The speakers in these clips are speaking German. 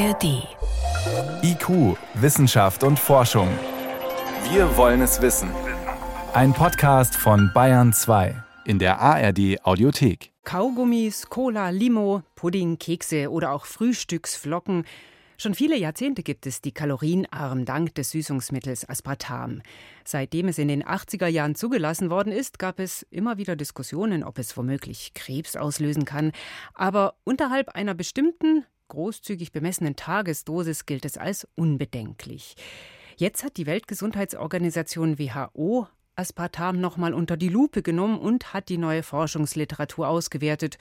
ARD. IQ, Wissenschaft und Forschung. Wir wollen es wissen. Ein Podcast von Bayern 2 in der ARD Audiothek. Kaugummis, Cola, Limo, Pudding, Kekse oder auch Frühstücksflocken. Schon viele Jahrzehnte gibt es die kalorienarm dank des Süßungsmittels Aspartam. Seitdem es in den 80er Jahren zugelassen worden ist, gab es immer wieder Diskussionen, ob es womöglich Krebs auslösen kann. Aber unterhalb einer bestimmten, großzügig bemessenen Tagesdosis gilt es als unbedenklich. Jetzt hat die Weltgesundheitsorganisation WHO Aspartam nochmal unter die Lupe genommen und hat die neue Forschungsliteratur ausgewertet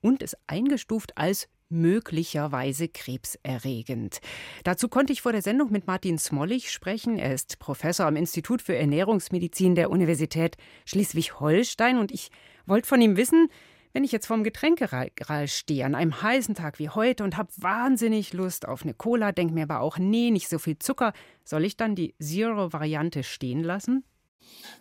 und es eingestuft als möglicherweise krebserregend. Dazu konnte ich vor der Sendung mit Martin Smollig sprechen. Er ist Professor am Institut für Ernährungsmedizin der Universität Schleswig-Holstein und ich wollte von ihm wissen, wenn ich jetzt vorm Getränkeregal stehe, an einem heißen Tag wie heute und habe wahnsinnig Lust auf eine Cola, denke mir aber auch, nee, nicht so viel Zucker, soll ich dann die Zero-Variante stehen lassen?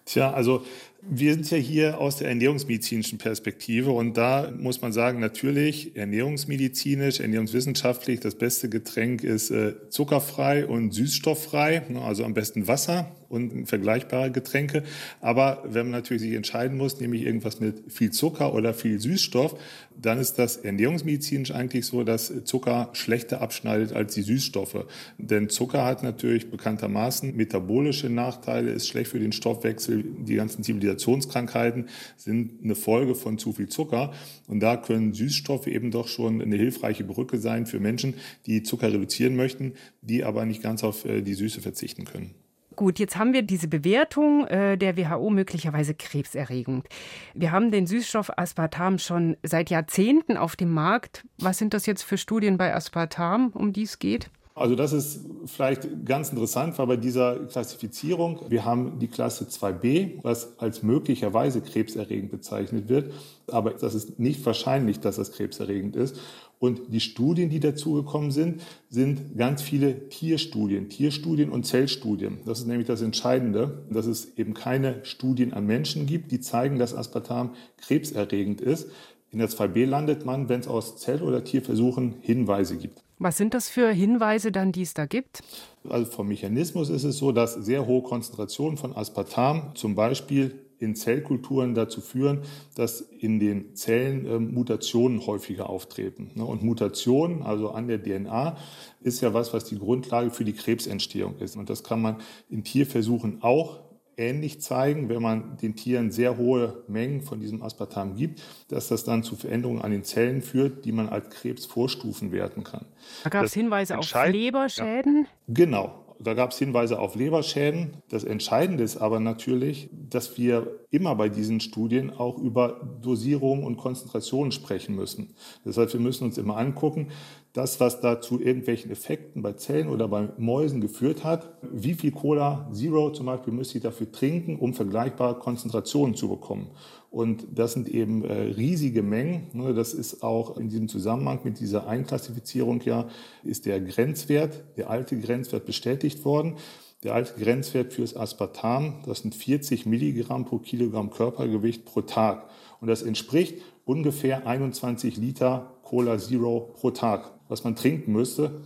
Tja, also wir sind ja hier aus der ernährungsmedizinischen Perspektive und da muss man sagen, natürlich ernährungsmedizinisch, ernährungswissenschaftlich, das beste Getränk ist äh, zuckerfrei und süßstofffrei, ne, also am besten Wasser und vergleichbare Getränke. Aber wenn man natürlich sich entscheiden muss, nämlich irgendwas mit viel Zucker oder viel Süßstoff, dann ist das ernährungsmedizinisch eigentlich so, dass Zucker schlechter abschneidet als die Süßstoffe. Denn Zucker hat natürlich bekanntermaßen metabolische Nachteile, ist schlecht für den Stoffwechsel. Die ganzen Zivilisationskrankheiten sind eine Folge von zu viel Zucker. Und da können Süßstoffe eben doch schon eine hilfreiche Brücke sein für Menschen, die Zucker reduzieren möchten, die aber nicht ganz auf äh, die Süße verzichten können. Gut, jetzt haben wir diese Bewertung äh, der WHO möglicherweise krebserregend. Wir haben den Süßstoff Aspartam schon seit Jahrzehnten auf dem Markt. Was sind das jetzt für Studien bei Aspartam, um die es geht? Also das ist vielleicht ganz interessant, weil bei dieser Klassifizierung, wir haben die Klasse 2b, was als möglicherweise krebserregend bezeichnet wird, aber das ist nicht wahrscheinlich, dass das krebserregend ist. Und die Studien, die dazugekommen sind, sind ganz viele Tierstudien, Tierstudien und Zellstudien. Das ist nämlich das Entscheidende, dass es eben keine Studien an Menschen gibt, die zeigen, dass Aspartam krebserregend ist. In der 2b landet man, wenn es aus Zell- oder Tierversuchen Hinweise gibt. Was sind das für Hinweise dann, die es da gibt? Also vom Mechanismus ist es so, dass sehr hohe Konzentrationen von Aspartam zum Beispiel in Zellkulturen dazu führen, dass in den Zellen äh, Mutationen häufiger auftreten. Ne? Und Mutationen, also an der DNA, ist ja was, was die Grundlage für die Krebsentstehung ist. Und das kann man in Tierversuchen auch ähnlich zeigen, wenn man den Tieren sehr hohe Mengen von diesem Aspartam gibt, dass das dann zu Veränderungen an den Zellen führt, die man als Krebsvorstufen werten kann. Da gab es Hinweise auf Leberschäden? Ja. Genau. Da gab es Hinweise auf Leberschäden. Das Entscheidende ist aber natürlich, dass wir immer bei diesen Studien auch über Dosierung und Konzentration sprechen müssen. Das heißt, wir müssen uns immer angucken, das, was da zu irgendwelchen Effekten bei Zellen oder bei Mäusen geführt hat, wie viel Cola Zero zum Beispiel müsste ich dafür trinken, um vergleichbare Konzentrationen zu bekommen. Und das sind eben äh, riesige Mengen. Ne? Das ist auch in diesem Zusammenhang mit dieser Einklassifizierung ja, ist der Grenzwert, der alte Grenzwert bestätigt worden. Der alte Grenzwert fürs Aspartam, das sind 40 Milligramm pro Kilogramm Körpergewicht pro Tag. Und das entspricht ungefähr 21 Liter Cola Zero pro Tag, was man trinken müsste.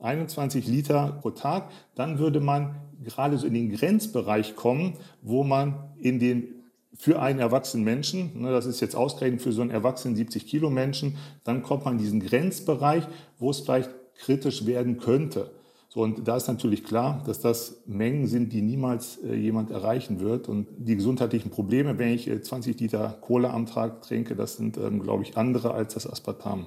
21 Liter pro Tag, dann würde man gerade so in den Grenzbereich kommen, wo man in den für einen erwachsenen Menschen, ne, das ist jetzt ausgerechnet für so einen erwachsenen 70 Kilo Menschen, dann kommt man in diesen Grenzbereich, wo es vielleicht kritisch werden könnte. So, und da ist natürlich klar, dass das Mengen sind, die niemals äh, jemand erreichen wird. Und die gesundheitlichen Probleme, wenn ich äh, 20 Liter Cola am Tag trinke, das sind, ähm, glaube ich, andere als das Aspartam.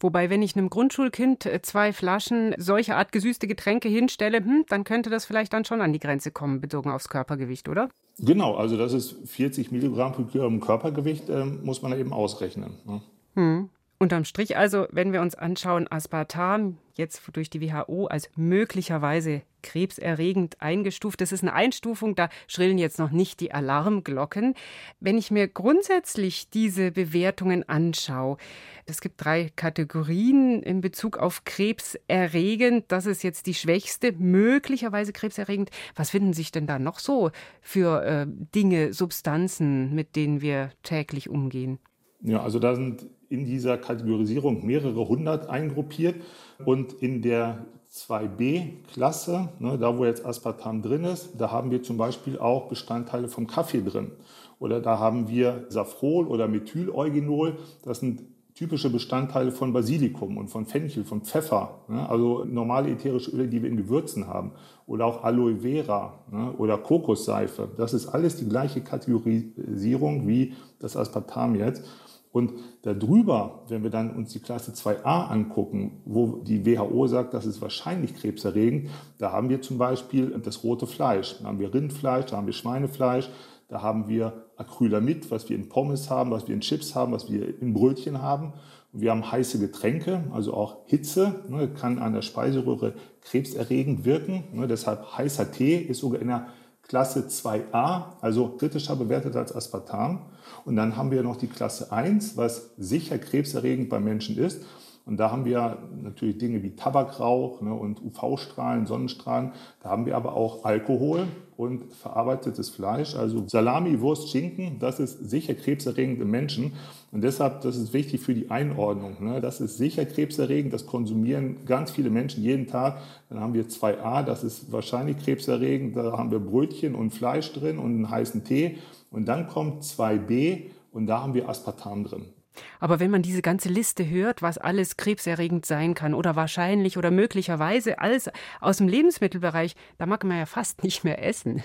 Wobei, wenn ich einem Grundschulkind äh, zwei Flaschen solcher Art gesüßte Getränke hinstelle, hm, dann könnte das vielleicht dann schon an die Grenze kommen, bezogen aufs Körpergewicht, oder? Genau, also das ist 40 Milligramm pro Kilogramm Körpergewicht, äh, muss man eben ausrechnen. Ne? Hm. Unterm Strich also, wenn wir uns anschauen, Aspartam, jetzt durch die WHO als möglicherweise krebserregend eingestuft. Das ist eine Einstufung, da schrillen jetzt noch nicht die Alarmglocken. Wenn ich mir grundsätzlich diese Bewertungen anschaue, es gibt drei Kategorien in Bezug auf krebserregend. Das ist jetzt die schwächste, möglicherweise krebserregend. Was finden sich denn da noch so für äh, Dinge, Substanzen, mit denen wir täglich umgehen? Ja, also da sind in dieser Kategorisierung mehrere hundert eingruppiert und in der 2b-Klasse, ne, da wo jetzt Aspartam drin ist, da haben wir zum Beispiel auch Bestandteile vom Kaffee drin. Oder da haben wir Safrol oder Methyleugenol, das sind typische Bestandteile von Basilikum und von Fenchel, von Pfeffer, ne, also normale ätherische Öle, die wir in Gewürzen haben. Oder auch Aloe Vera ne, oder Kokosseife. Das ist alles die gleiche Kategorisierung wie das Aspartam jetzt. Und darüber, wenn wir dann uns die Klasse 2a angucken, wo die WHO sagt, das ist wahrscheinlich krebserregend, da haben wir zum Beispiel das rote Fleisch. Da haben wir Rindfleisch, da haben wir Schweinefleisch, da haben wir Acrylamid, was wir in Pommes haben, was wir in Chips haben, was wir in Brötchen haben. Und wir haben heiße Getränke, also auch Hitze, ne, kann an der Speiseröhre krebserregend wirken. Ne, deshalb heißer Tee ist sogar in der Klasse 2a, also kritischer bewertet als Aspartam. Und dann haben wir noch die Klasse 1, was sicher krebserregend bei Menschen ist. Und da haben wir natürlich Dinge wie Tabakrauch ne, und UV-Strahlen, Sonnenstrahlen. Da haben wir aber auch Alkohol und verarbeitetes Fleisch, also Salami, Wurst, Schinken. Das ist sicher krebserregend im Menschen. Und deshalb, das ist wichtig für die Einordnung. Ne. Das ist sicher krebserregend. Das konsumieren ganz viele Menschen jeden Tag. Dann haben wir 2a, das ist wahrscheinlich krebserregend. Da haben wir Brötchen und Fleisch drin und einen heißen Tee. Und dann kommt 2b und da haben wir Aspartam drin. Aber wenn man diese ganze Liste hört, was alles krebserregend sein kann oder wahrscheinlich oder möglicherweise alles aus dem Lebensmittelbereich, da mag man ja fast nicht mehr essen.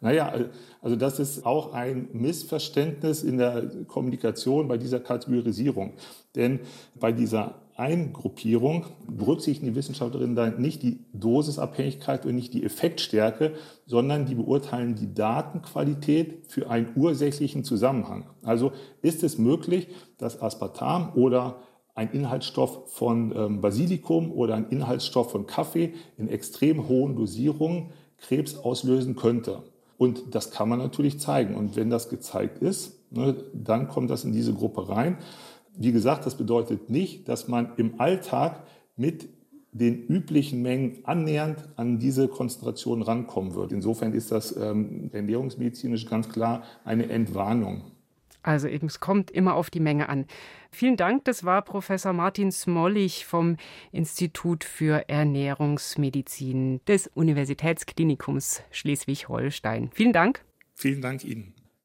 Naja, also das ist auch ein Missverständnis in der Kommunikation bei dieser Kategorisierung. Denn bei dieser Eingruppierung berücksichtigen die Wissenschaftlerinnen dann nicht die Dosisabhängigkeit und nicht die Effektstärke, sondern die beurteilen die Datenqualität für einen ursächlichen Zusammenhang. Also ist es möglich, dass Aspartam oder ein Inhaltsstoff von ähm, Basilikum oder ein Inhaltsstoff von Kaffee in extrem hohen Dosierungen Krebs auslösen könnte. Und das kann man natürlich zeigen. Und wenn das gezeigt ist, ne, dann kommt das in diese Gruppe rein. Wie gesagt, das bedeutet nicht, dass man im Alltag mit den üblichen Mengen annähernd an diese Konzentration rankommen wird. Insofern ist das ähm, ernährungsmedizinisch ganz klar eine Entwarnung. Also eben, es kommt immer auf die Menge an. Vielen Dank, das war Professor Martin Smollig vom Institut für Ernährungsmedizin des Universitätsklinikums Schleswig-Holstein. Vielen Dank. Vielen Dank Ihnen.